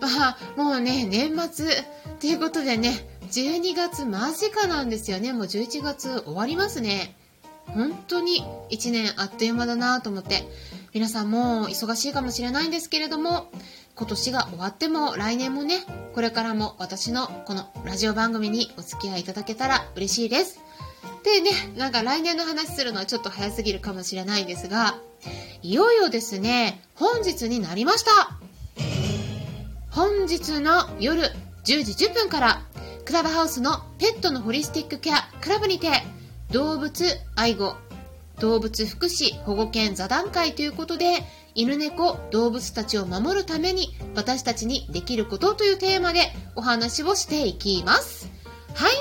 ああ、もうね、年末ということでね、12月間近なんですよね。もう11月終わりますね。本当に1年あっという間だなと思って、皆さんも忙しいかもしれないんですけれども、今年が終わっても来年もね、これからも私のこのラジオ番組にお付き合いいただけたら嬉しいです。でね、なんか来年の話するのはちょっと早すぎるかもしれないんですが、いよいよですね、本日になりました。本日の夜10時10分からクラブハウスのペットのホリスティックケアクラブにて動物愛護動物福祉保護犬座談会ということで犬猫動物たちを守るために私たちにできることというテーマでお話をしていきます。はい。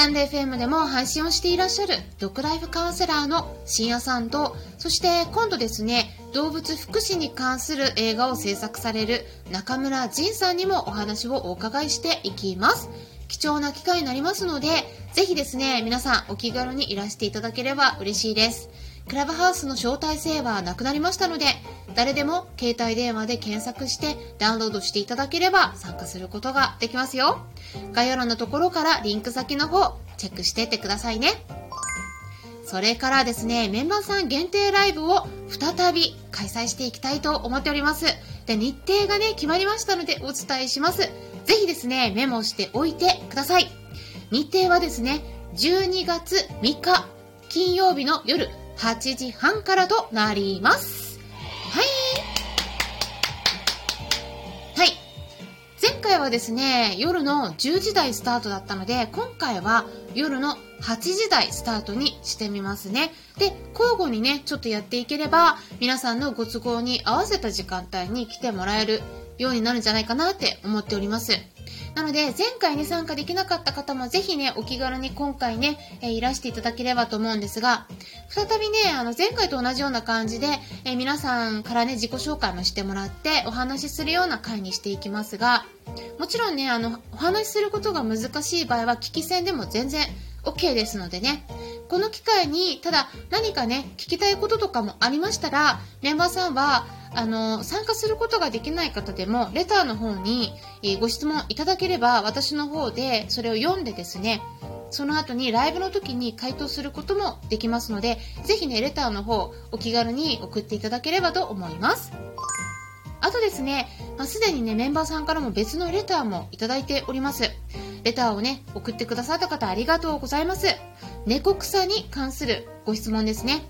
タンデー FM でも配信をしていらっしゃるドッグライフカウンセラーの深夜さんと、そして今度ですね、動物福祉に関する映画を制作される中村仁さんにもお話をお伺いしていきます。貴重な機会になりますので、ぜひですね、皆さんお気軽にいらしていただければ嬉しいです。クラブハウスの招待制はなくなりましたので、誰でも携帯電話で検索してダウンロードしていただければ参加することができますよ。概要欄のところからリンク先の方、チェックしてってくださいね。それからですね、メンバーさん限定ライブを再び開催していきたいと思っております。で、日程がね、決まりましたのでお伝えします。ぜひですね、メモしておいてください。日程はですね、12月3日、金曜日の夜8時半からとなります。回はですね、夜の10時台スタートだったので、今回は夜の8時台スタートにしてみますね。で、交互にね、ちょっとやっていければ、皆さんのご都合に合わせた時間帯に来てもらえるようになるんじゃないかなって思っております。なので、前回ね、参加できなかった方もぜひね、お気軽に今回ね、えー、いらしていただければと思うんですが、再びね、あの、前回と同じような感じで、えー、皆さんからね、自己紹介もしてもらって、お話しするような回にしていきますが、もちろんね、あの、お話しすることが難しい場合は、聞き戦でも全然 OK ですのでね、この機会に、ただ何かね、聞きたいこととかもありましたら、メンバーさんは、あの、参加することができない方でも、レターの方に、えご質問いただければ、私の方でそれを読んでですね、その後にライブの時に回答することもできますので、ぜひね、レターの方、お気軽に送っていただければと思います。あとですね、まあ、すでにね、メンバーさんからも別のレターもいただいております。レターをね、送ってくださった方ありがとうございます。猫草に関するご質問ですね。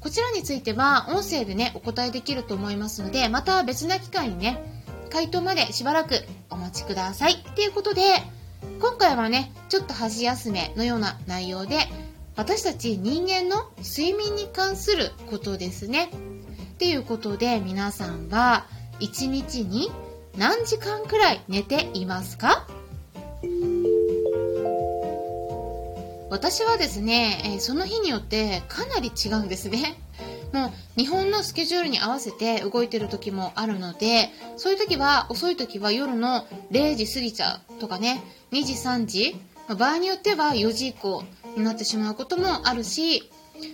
こちらについては音声でね、お答えできると思いますので、また別な機会にね、回答までしばらくお待ちください。ということで、今回はね、ちょっと箸休めのような内容で、私たち人間の睡眠に関することですね。っていうことで、皆さんは1日に何時間くらい寝ていますか？私はですね、え、その日によってかなり違うんですね。もう日本のスケジュールに合わせて動いてる時もあるので、そういう時は、遅い時は夜の0時過ぎちゃうとかね、2時3時、場合によっては4時以降になってしまうこともあるし、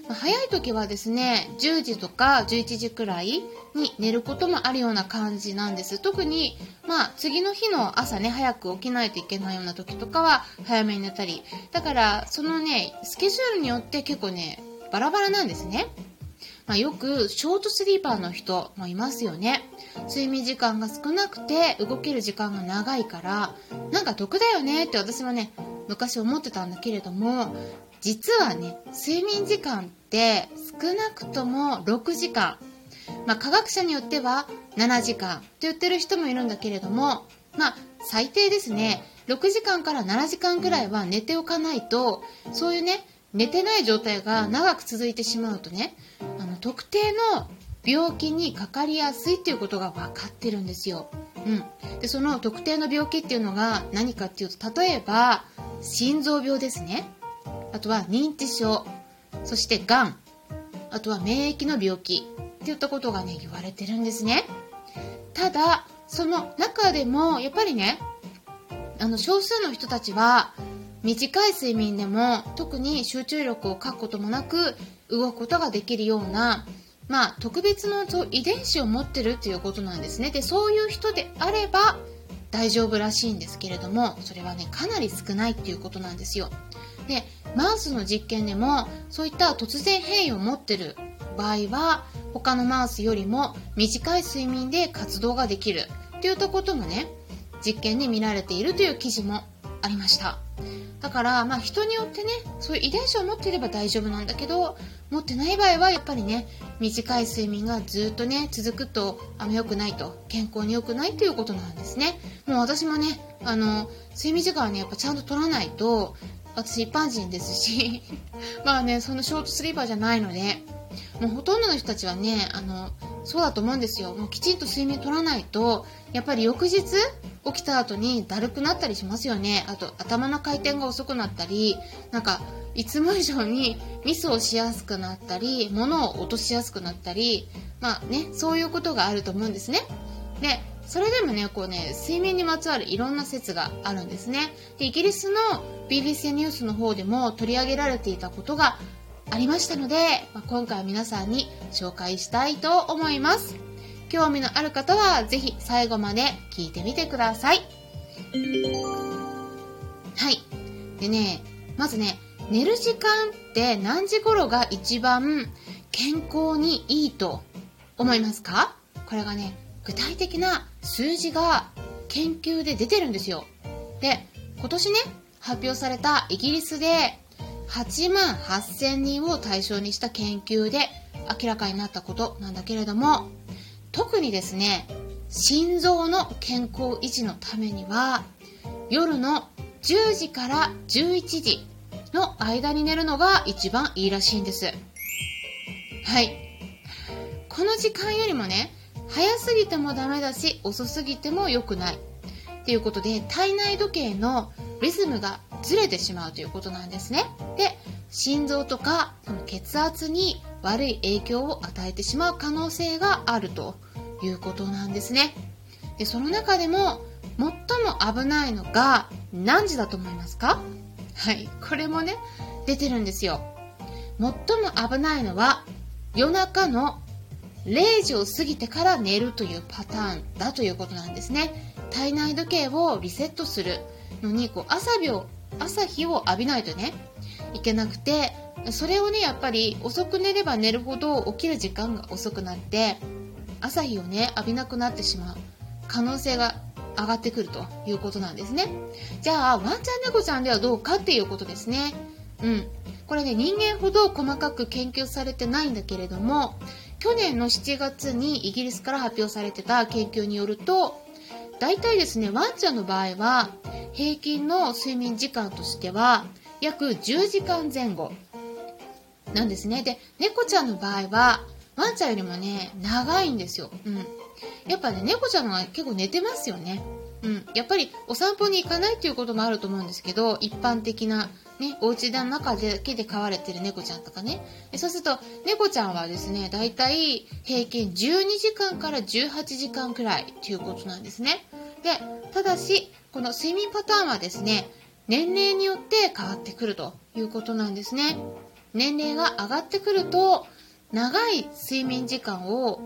ま、早い時はですね、10時とか11時くらいに寝ることもあるような感じなんです。特に、まあ、次の日の朝ね、早く起きないといけないような時とかは早めに寝たり。だから、そのね、スケジュールによって結構ね、バラバラなんですね。まあ、よくショートスリーパーの人もいますよね。睡眠時間が少なくて動ける時間が長いから、なんか得だよねって私もね、昔思ってたんだけれども、実はね、睡眠時間って少なくとも6時間まあ、科学者によっては7時間と言ってる人もいるんだけれども、まあ、最低ですね、6時間から7時間ぐらいは寝ておかないと、そういうね、寝てない状態が長く続いてしまうとね、あの特定の病気にかかりやすいっていうことが分かってるんですよ。うん。で、その特定の病気っていうのが何かっていうと、例えば、心臓病ですね。あとは認知症、そしてがん、あとは免疫の病気っていったことがね、言われてるんですね。ただ、その中でも、やっぱりね、あの、少数の人たちは、短い睡眠でも特に集中力を欠くこともなく動くことができるようなまあ、特別の遺伝子を持ってるっていうことなんですね。で、そういう人であれば大丈夫らしいんですけれども、それはね、かなり少ないっていうことなんですよ。で、マウスの実験でも、そういった突然変異を持っている場合は、他のマウスよりも短い睡眠で活動ができるっていったこともね、実験で見られているという記事もありました。だから、まあ人によってね、そういう遺伝子を持っていれば大丈夫なんだけど、持ってない場合はやっぱりね、短い睡眠がずっとね、続くとあんま良くないと、健康に良くないということなんですね。もう私もね、あの、睡眠時間はね、やっぱちゃんと取らないと、私一般人ですし、まあね、そのショートスリーパーじゃないので、もうほとんどの人たちはね、あの、そうだと思うんですよ。もうきちんと睡眠取らないと、やっぱり翌日起きた後にだるくなったりしますよね。あと頭の回転が遅くなったり、なんかいつも以上にミスをしやすくなったり、物を落としやすくなったり、まあね、そういうことがあると思うんですね。で、それでもね、こうね、睡眠にまつわるいろんな説があるんですね。で、イギリスの BBC ニュースの方でも取り上げられていたことがありましたので、まあ、今回は皆さんに紹介したいと思います。興味のある方はぜひ最後まで聞いてみてください。はい。でね、まずね、寝る時間って何時頃が一番健康にいいと思いますか？これがね、具体的な数字が研究で出てるんですよ。で、今年ね、発表されたイギリスで8万8000人を対象にした研究で明らかになったことなんだけれども、特にですね、心臓の健康維持のためには、夜の10時から11時の間に寝るのが一番いいらしいんです。はい。この時間よりもね、早すぎてもダメだし、遅すぎても良くない。ということで、体内時計のリズムがずれてしまうということなんですね。で、心臓とかその血圧に悪い影響を与えてしまう可能性があるということなんですね。で、その中でも最も危ないのが何時だと思いますか？はい、これもね、出てるんですよ。最も危ないのは夜中の0時を過ぎてから寝るというパターンだということなんですね。体内時計をリセットするのに、こう朝日を、朝日を浴びないとね、いけなくて、それをね、やっぱり遅く寝れば寝るほど起きる時間が遅くなって、朝日をね、浴びなくなってしまう可能性が上がってくるということなんですね。じゃあ、ワンちゃん猫ちゃんではどうかっていうことですね。うん。これね、人間ほど細かく研究されてないんだけれども、去年の7月にイギリスから発表されてた研究によると、大体ですね、ワンちゃんの場合は、平均の睡眠時間としては、約10時間前後なんですね。で、猫ちゃんの場合は、ワンちゃんよりもね、長いんですよ。うん。やっぱね、猫ちゃんのは結構寝てますよね。うん。やっぱりお散歩に行かないっていうこともあると思うんですけど、一般的なね、お家の中だけで飼われてる猫ちゃんとかね。そうすると、猫ちゃんはですね、だいたい平均12時間から18時間くらいということなんですね。で、ただし、この睡眠パターンはですね、年齢によって変わってくるということなんですね。年齢が上がってくると、長い睡眠時間を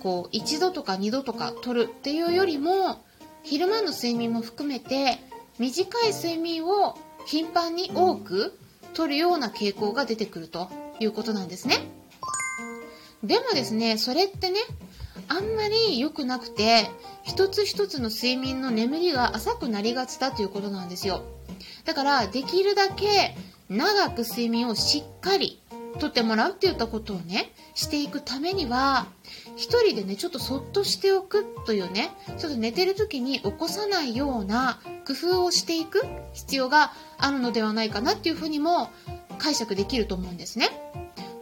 こう一度とか二度とか取るっていうよりも昼間の睡眠も含めて短い睡眠を頻繁に多く取るような傾向が出てくるということなんですね。でもですね、それってね、あんまり良くなくて、一つ一つの睡眠の眠りが浅くなりがちだということなんですよ。だから、できるだけ長く睡眠をしっかりとってもらうって言ったことをね、していくためには、一人でね、ちょっとそっとしておくというね、ちょっと寝てる時に起こさないような工夫をしていく必要があるのではないかなっていうふうにも解釈できると思うんですね。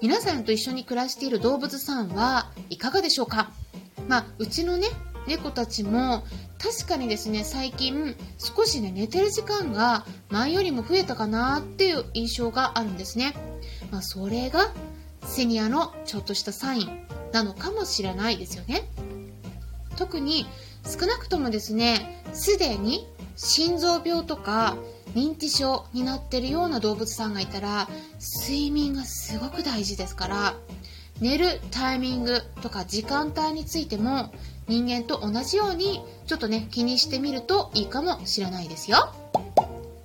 皆さんと一緒に暮らしている動物さんはいかがでしょうか？まあ、うちのね、猫たちも確かにですね、最近少しね、寝てる時間が前よりも増えたかなっていう印象があるんですね。まあ、それがセニアのちょっとしたサインなのかもしれないですよね。特に少なくともですね、すでに心臓病とか認知症になってるような動物さんがいたら睡眠がすごく大事ですから寝るタイミングとか時間帯についても人間と同じようにちょっとね気にしてみるといいかもしれないですよ。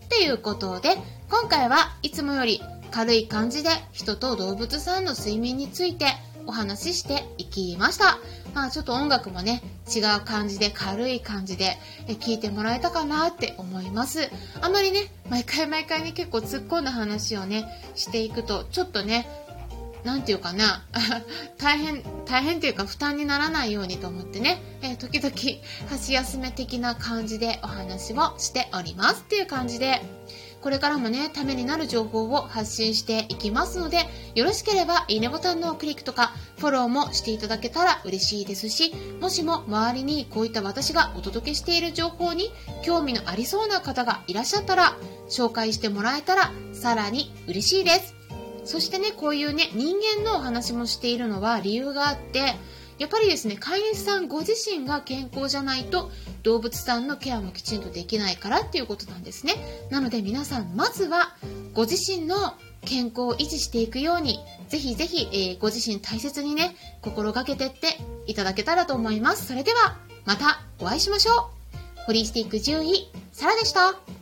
っていうことで今回はいつもより軽い感じで人と動物さんの睡眠についてお話ししていきました。まあちょっと音楽もね、違う感じで軽い感じで聞いてもらえたかなって思います。あまりね、毎回 毎回に結構突っ込んだ話をね、していくと、ちょっとね、なんていうかな、大変、大変っていうか負担にならないようにと思ってね、えー、時々箸休め的な感じでお話をしておりますっていう感じで、これからもね、ためになる情報を発信していきますので、よろしければいいねボタンのクリックとか、フォローもしていただけたら嬉しいですし、もしも周りにこういった私がお届けしている情報に興味のありそうな方がいらっしゃったら、紹介してもらえたらさらに嬉しいです。そしてね、こういうね、人間のお話もしているのは理由があって、やっぱりですね、飼い主さんご自身が健康じゃないと動物さんのケアもきちんとできないからっていうことなんですね。なので皆さん、まずはご自身の健康を維持していくように、ぜひぜひ、えー、ご自身大切にね、心がけてっていただけたらと思います。それでは、またお会いしましょう。ホリスティック獣医、サラでした。